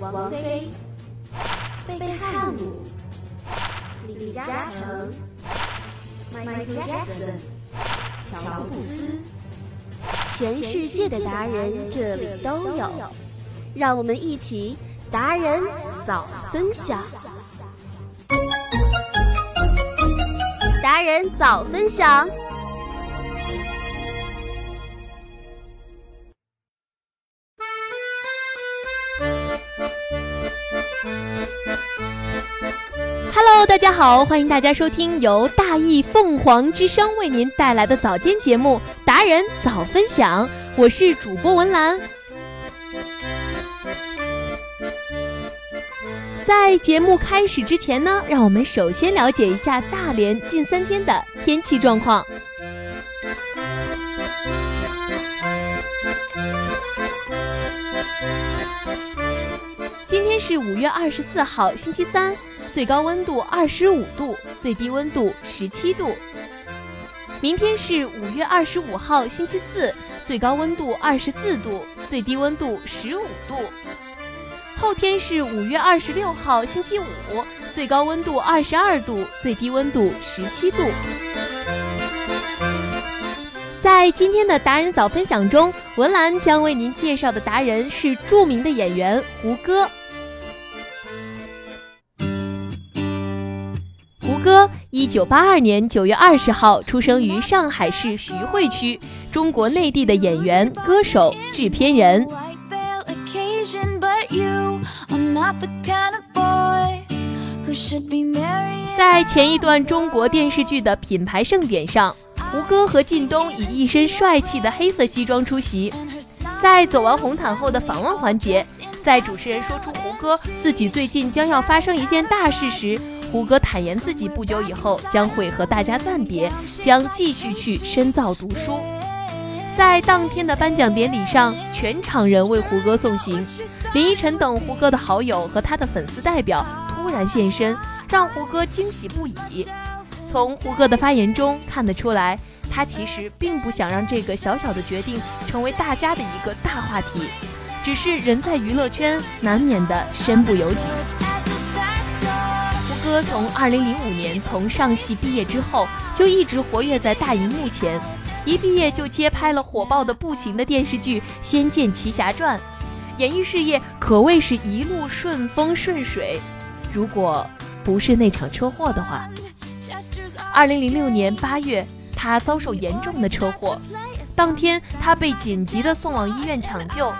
王菲、贝汉姆、李嘉诚、Michael Jackson、乔布斯，全世界的达人这里都有，让我们一起达人早分享。达人早分享。Hello，大家好，欢迎大家收听由大义凤凰之声为您带来的早间节目《达人早分享》，我是主播文兰。在节目开始之前呢，让我们首先了解一下大连近三天的天气状况。今天是五月二十四号，星期三，最高温度二十五度，最低温度十七度。明天是五月二十五号，星期四，最高温度二十四度，最低温度十五度。后天是五月二十六号，星期五，最高温度二十二度，最低温度十七度。在今天的达人早分享中，文兰将为您介绍的达人是著名的演员胡歌。歌，一九八二年九月二十号出生于上海市徐汇区，中国内地的演员、歌手、制片人。在前一段中国电视剧的品牌盛典上，胡歌和靳东以一身帅气的黑色西装出席。在走完红毯后的访问环节，在主持人说出胡歌自己最近将要发生一件大事时，胡歌坦言自己不久以后将会和大家暂别，将继续去深造读书。在当天的颁奖典礼上，全场人为胡歌送行。林依晨等胡歌的好友和他的粉丝代表突然现身，让胡歌惊喜不已。从胡歌的发言中看得出来，他其实并不想让这个小小的决定成为大家的一个大话题，只是人在娱乐圈，难免的身不由己。哥从2005年从上戏毕业之后，就一直活跃在大荧幕前。一毕业就接拍了火爆的不行的电视剧《仙剑奇侠传》，演艺事业可谓是一路顺风顺水。如果不是那场车祸的话，二零零六年八月，他遭受严重的车祸，当天他被紧急的送往医院抢救，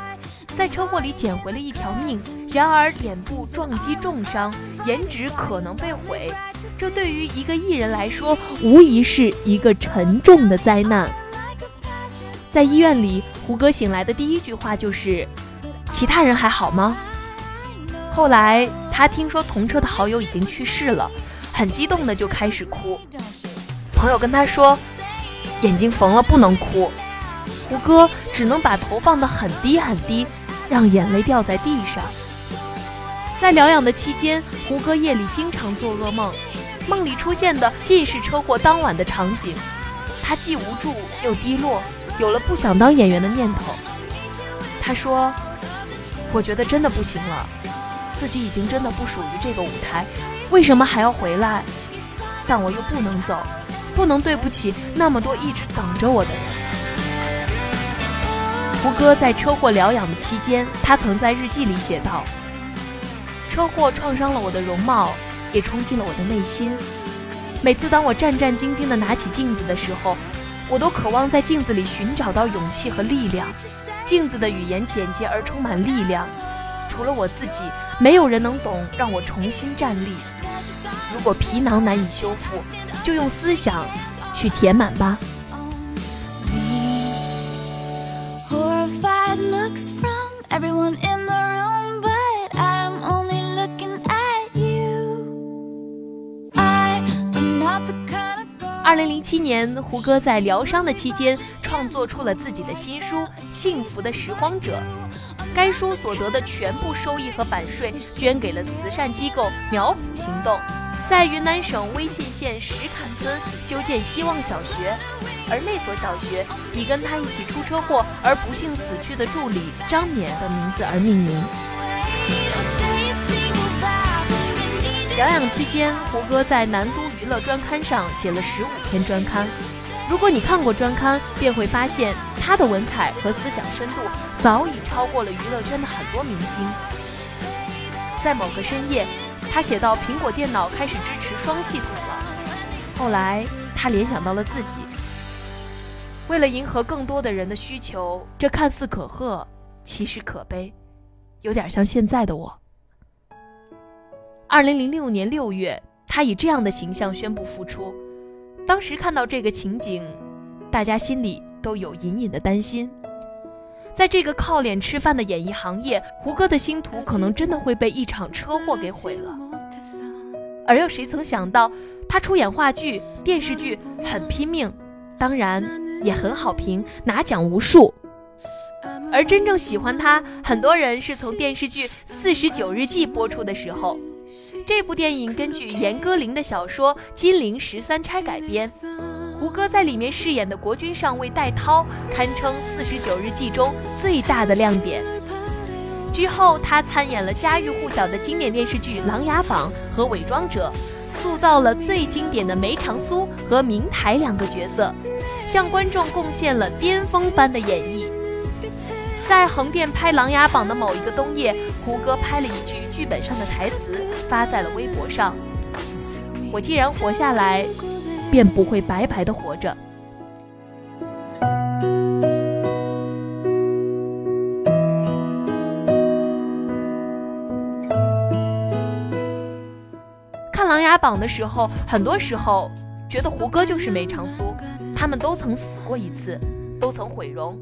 在车祸里捡回了一条命。然而脸部撞击重伤，颜值可能被毁。这对于一个艺人来说，无疑是一个沉重的灾难。在医院里，胡歌醒来的第一句话就是：“其他人还好吗？”后来他听说同车的好友已经去世了，很激动的就开始哭。朋友跟他说：“眼睛缝了，不能哭。”胡歌只能把头放得很低很低，让眼泪掉在地上。在疗养的期间，胡歌夜里经常做噩梦。梦里出现的尽是车祸当晚的场景，他既无助又低落，有了不想当演员的念头。他说：“我觉得真的不行了，自己已经真的不属于这个舞台，为什么还要回来？但我又不能走，不能对不起那么多一直等着我的人。”胡歌在车祸疗养的期间，他曾在日记里写道：“车祸创伤了我的容貌。”也冲击了我的内心。每次当我战战兢兢地拿起镜子的时候，我都渴望在镜子里寻找到勇气和力量。镜子的语言简洁而充满力量，除了我自己，没有人能懂，让我重新站立。如果皮囊难以修复，就用思想去填满吧。二零零七年，胡歌在疗伤的期间创作出了自己的新书《幸福的拾荒者》。该书所得的全部收益和版税捐给了慈善机构苗圃行动，在云南省威信县石坎村修建希望小学，而那所小学以跟他一起出车祸而不幸死去的助理张冕的名字而命名。疗养期间，胡歌在南都娱乐专刊上写了十五篇专刊。如果你看过专刊，便会发现他的文采和思想深度早已超过了娱乐圈的很多明星。在某个深夜，他写到苹果电脑开始支持双系统了。后来，他联想到了自己。为了迎合更多的人的需求，这看似可贺，其实可悲，有点像现在的我。二零零六年六月，他以这样的形象宣布复出。当时看到这个情景，大家心里都有隐隐的担心。在这个靠脸吃饭的演艺行业，胡歌的星途可能真的会被一场车祸给毁了。而又谁曾想到，他出演话剧、电视剧很拼命，当然也很好评，拿奖无数。而真正喜欢他，很多人是从电视剧《四十九日记》播出的时候。这部电影根据严歌苓的小说《金陵十三钗》改编，胡歌在里面饰演的国军上尉戴涛，堪称《四十九日记》中最大的亮点。之后，他参演了家喻户晓的经典电视剧《琅琊榜》和《伪装者》，塑造了最经典的梅长苏和明台两个角色，向观众贡献了巅峰般的演绎。在横店拍《琅琊榜》的某一个冬夜，胡歌拍了一句剧本上的台词，发在了微博上：“我既然活下来，便不会白白的活着。”看《琅琊榜》的时候，很多时候觉得胡歌就是梅长苏，他们都曾死过一次，都曾毁容。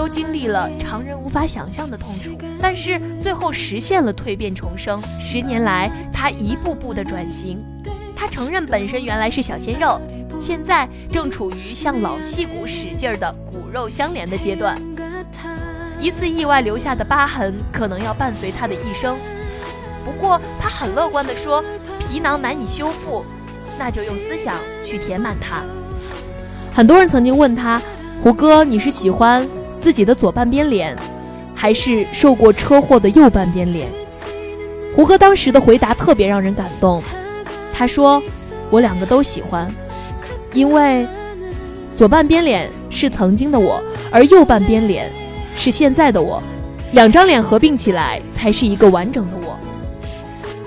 都经历了常人无法想象的痛楚，但是最后实现了蜕变重生。十年来，他一步步的转型。他承认本身原来是小鲜肉，现在正处于向老戏骨使劲儿的骨肉相连的阶段。一次意外留下的疤痕，可能要伴随他的一生。不过他很乐观地说：“皮囊难以修复，那就用思想去填满它。”很多人曾经问他：“胡歌，你是喜欢？”自己的左半边脸，还是受过车祸的右半边脸？胡歌当时的回答特别让人感动。他说：“我两个都喜欢，因为左半边脸是曾经的我，而右半边脸是现在的我，两张脸合并起来才是一个完整的。”《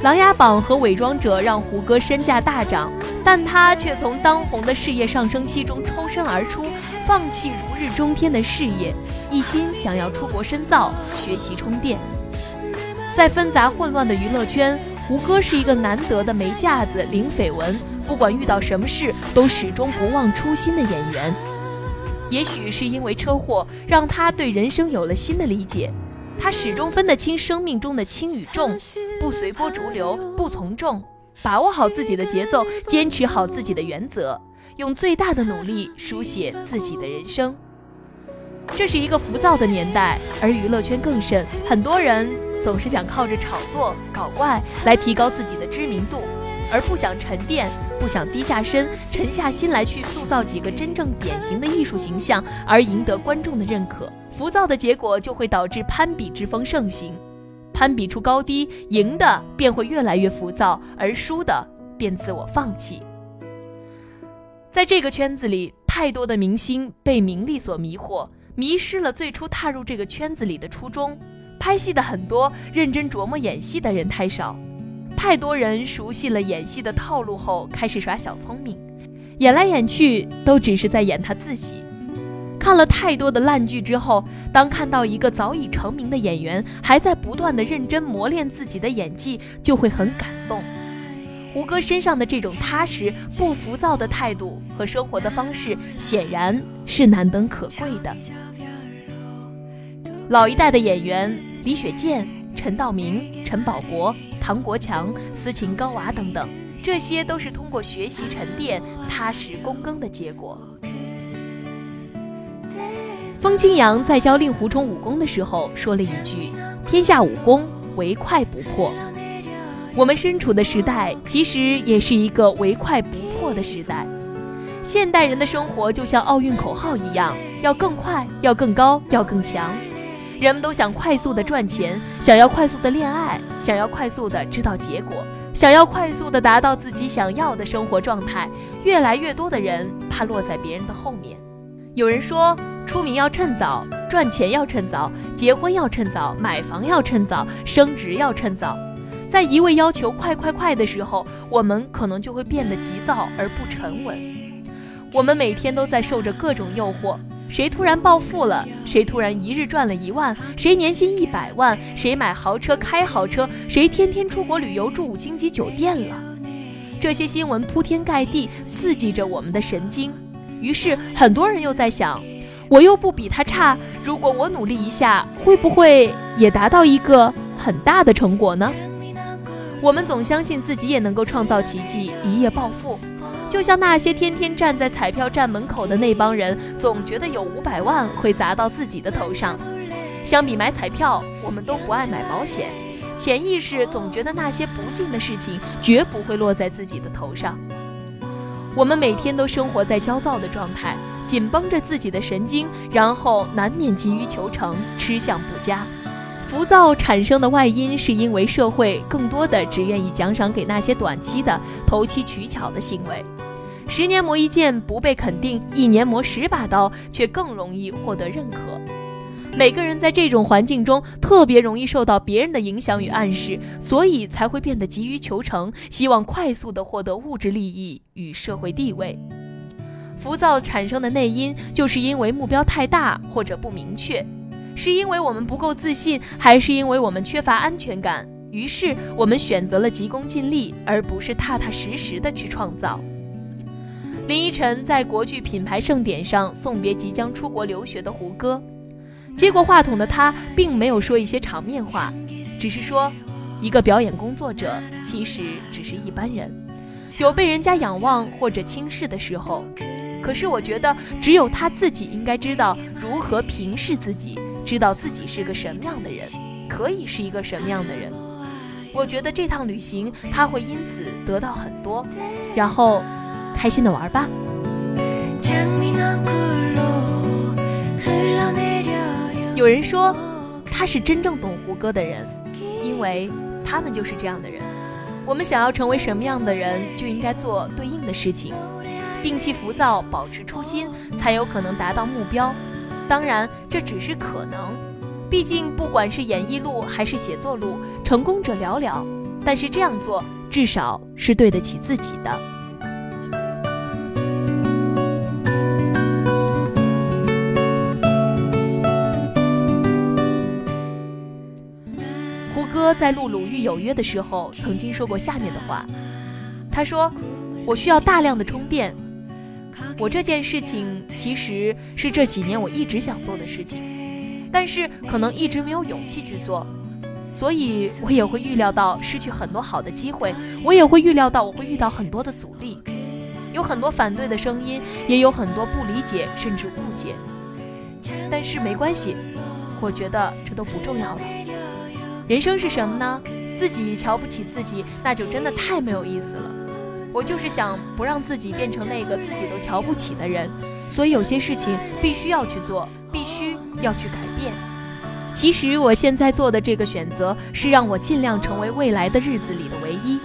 琅琊榜》和《伪装者》让胡歌身价大涨。但他却从当红的事业上升期中抽身而出，放弃如日中天的事业，一心想要出国深造、学习充电。在纷杂混乱的娱乐圈，胡歌是一个难得的没架子、零绯闻，不管遇到什么事都始终不忘初心的演员。也许是因为车祸，让他对人生有了新的理解。他始终分得清生命中的轻与重，不随波逐流，不从众。把握好自己的节奏，坚持好自己的原则，用最大的努力书写自己的人生。这是一个浮躁的年代，而娱乐圈更甚。很多人总是想靠着炒作、搞怪来提高自己的知名度，而不想沉淀，不想低下身、沉下心来去塑造几个真正典型的艺术形象，而赢得观众的认可。浮躁的结果就会导致攀比之风盛行。攀比出高低，赢的便会越来越浮躁，而输的便自我放弃。在这个圈子里，太多的明星被名利所迷惑，迷失了最初踏入这个圈子里的初衷。拍戏的很多，认真琢磨演戏的人太少。太多人熟悉了演戏的套路后，开始耍小聪明，演来演去都只是在演他自己。看了太多的烂剧之后，当看到一个早已成名的演员还在不断的认真磨练自己的演技，就会很感动。胡歌身上的这种踏实、不浮躁的态度和生活的方式，显然是难能可贵的。老一代的演员李雪健、陈道明、陈宝国、唐国强、斯琴高娃等等，这些都是通过学习沉淀、踏实躬耕的结果。风清扬在教令狐冲武功的时候说了一句：“天下武功，唯快不破。”我们身处的时代其实也是一个唯快不破的时代。现代人的生活就像奥运口号一样，要更快，要更高，要更强。人们都想快速的赚钱，想要快速的恋爱，想要快速的知道结果，想要快速的达到自己想要的生活状态。越来越多的人怕落在别人的后面。有人说，出名要趁早，赚钱要趁早，结婚要趁早，买房要趁早，升职要趁早。在一味要求快快快的时候，我们可能就会变得急躁而不沉稳。我们每天都在受着各种诱惑。谁突然暴富了？谁突然一日赚了一万？谁年薪一百万？谁买豪车开豪车？谁天天出国旅游住五星级酒店了？这些新闻铺天盖地，刺激着我们的神经。于是很多人又在想：我又不比他差，如果我努力一下，会不会也达到一个很大的成果呢？我们总相信自己也能够创造奇迹，一夜暴富。就像那些天天站在彩票站门口的那帮人，总觉得有五百万会砸到自己的头上。相比买彩票，我们都不爱买保险。潜意识总觉得那些不幸的事情绝不会落在自己的头上。我们每天都生活在焦躁的状态，紧绷着自己的神经，然后难免急于求成，吃相不佳。浮躁产生的外因，是因为社会更多的只愿意奖赏给那些短期的投机取巧的行为。十年磨一剑不被肯定，一年磨十把刀却更容易获得认可。每个人在这种环境中特别容易受到别人的影响与暗示，所以才会变得急于求成，希望快速的获得物质利益与社会地位。浮躁产生的内因，就是因为目标太大或者不明确，是因为我们不够自信，还是因为我们缺乏安全感？于是我们选择了急功近利，而不是踏踏实实的去创造。林依晨在国剧品牌盛典上送别即将出国留学的胡歌，接过话筒的他并没有说一些场面话，只是说，一个表演工作者其实只是一般人，有被人家仰望或者轻视的时候，可是我觉得只有他自己应该知道如何平视自己，知道自己是个什么样的人，可以是一个什么样的人。我觉得这趟旅行他会因此得到很多，然后。开心的玩吧。有人说，他是真正懂胡歌的人，因为他们就是这样的人。我们想要成为什么样的人，就应该做对应的事情，摒弃浮躁，保持初心，才有可能达到目标。当然，这只是可能，毕竟不管是演艺路还是写作路，成功者寥寥。但是这样做，至少是对得起自己的。胡歌在录《鲁豫有约》的时候，曾经说过下面的话。他说：“我需要大量的充电。我这件事情其实是这几年我一直想做的事情，但是可能一直没有勇气去做。所以我也会预料到失去很多好的机会，我也会预料到我会遇到很多的阻力，有很多反对的声音，也有很多不理解甚至误解。但是没关系，我觉得这都不重要了。”人生是什么呢？自己瞧不起自己，那就真的太没有意思了。我就是想不让自己变成那个自己都瞧不起的人，所以有些事情必须要去做，必须要去改变。其实我现在做的这个选择，是让我尽量成为未来的日子里的唯一。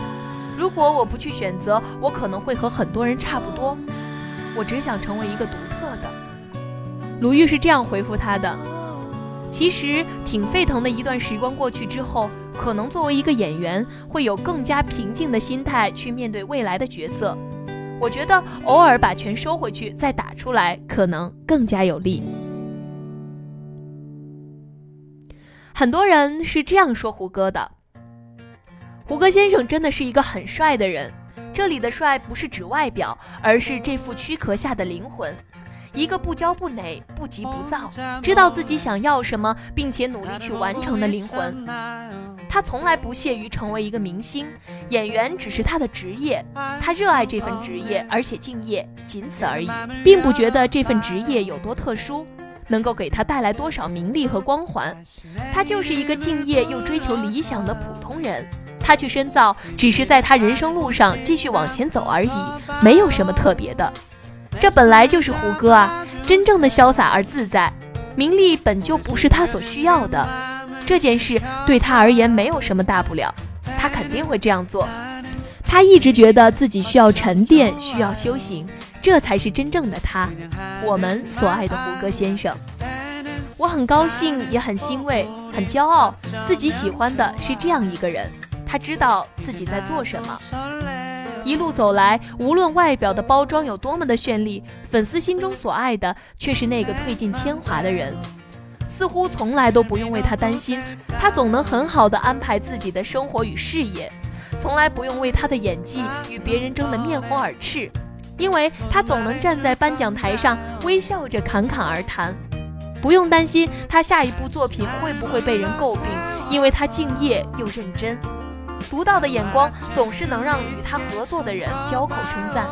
如果我不去选择，我可能会和很多人差不多。我只想成为一个独特的。鲁豫是这样回复他的。其实挺沸腾的一段时光过去之后，可能作为一个演员，会有更加平静的心态去面对未来的角色。我觉得偶尔把拳收回去再打出来，可能更加有力。很多人是这样说胡歌的：胡歌先生真的是一个很帅的人。这里的帅不是指外表，而是这副躯壳下的灵魂。一个不骄不馁、不急不躁，知道自己想要什么，并且努力去完成的灵魂。他从来不屑于成为一个明星，演员只是他的职业。他热爱这份职业，而且敬业，仅此而已，并不觉得这份职业有多特殊，能够给他带来多少名利和光环。他就是一个敬业又追求理想的普通人。他去深造，只是在他人生路上继续往前走而已，没有什么特别的。这本来就是胡歌啊，真正的潇洒而自在。名利本就不是他所需要的，这件事对他而言没有什么大不了，他肯定会这样做。他一直觉得自己需要沉淀，需要修行，这才是真正的他，我们所爱的胡歌先生。我很高兴，也很欣慰，很骄傲，自己喜欢的是这样一个人。他知道自己在做什么。一路走来，无论外表的包装有多么的绚丽，粉丝心中所爱的却是那个褪尽铅华的人。似乎从来都不用为他担心，他总能很好的安排自己的生活与事业，从来不用为他的演技与别人争得面红耳赤，因为他总能站在颁奖台上微笑着侃侃而谈，不用担心他下一部作品会不会被人诟病，因为他敬业又认真。独到的眼光总是能让与他合作的人交口称赞，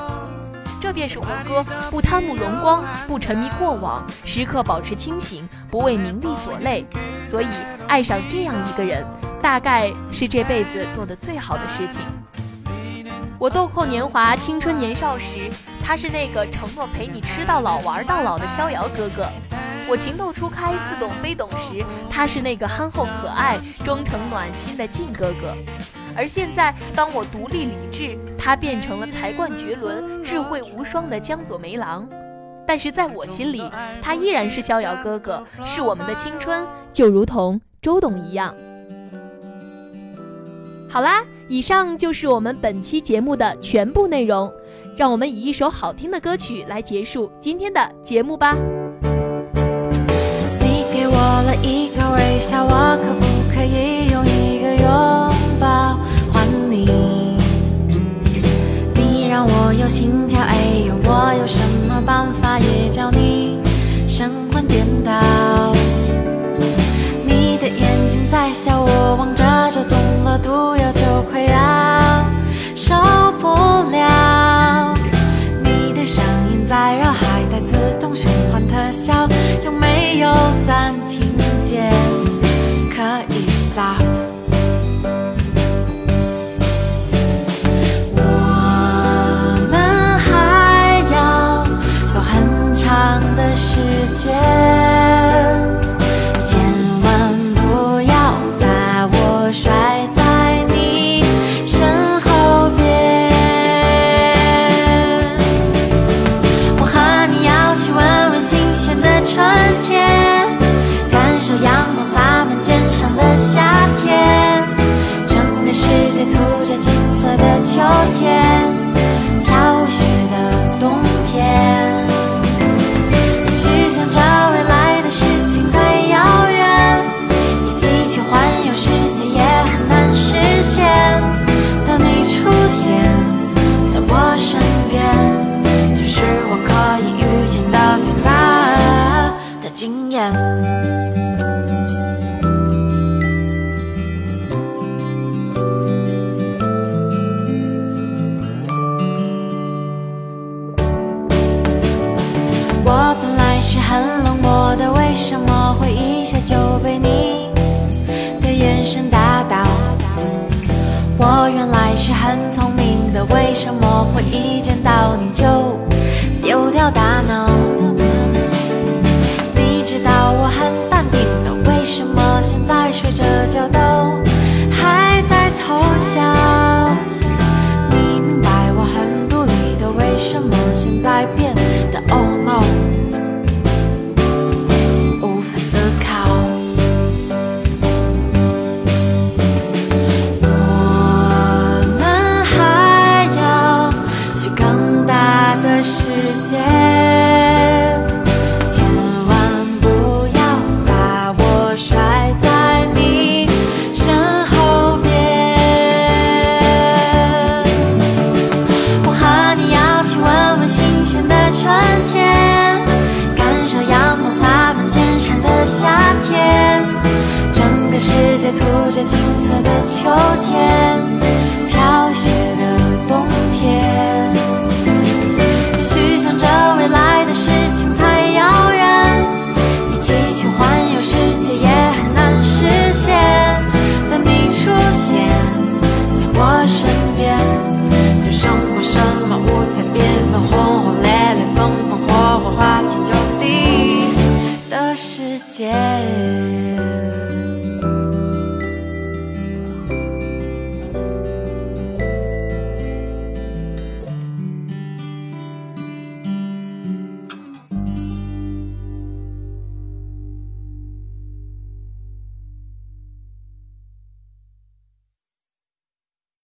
这便是胡歌不贪慕荣光，不沉迷过往，时刻保持清醒，不为名利所累。所以爱上这样一个人，大概是这辈子做的最好的事情。我豆蔻年华、青春年少时，他是那个承诺陪你吃到老、玩到老的逍遥哥哥；我情窦初开、似懂非懂时，他是那个憨厚可爱、忠诚暖心的靖哥哥。而现在，当我独立理智，他变成了才冠绝伦、智慧无双的江左梅郎。但是在我心里，他依然是逍遥哥哥，是我们的青春，就如同周董一样。好啦，以上就是我们本期节目的全部内容。让我们以一首好听的歌曲来结束今天的节目吧。你给我了一个微笑，我可不可以用一个拥有心跳，哎呦，我有什么办法也叫你神魂颠倒？你的眼睛在笑，我望着就动了，毒药就快要受不了。你的声音在绕，还带自动循环特效，有没有暂停见。我本来是很冷漠的为什么会一下就被你的眼神打倒？我原来是很聪明的为什么会一见到你就丢掉大脑？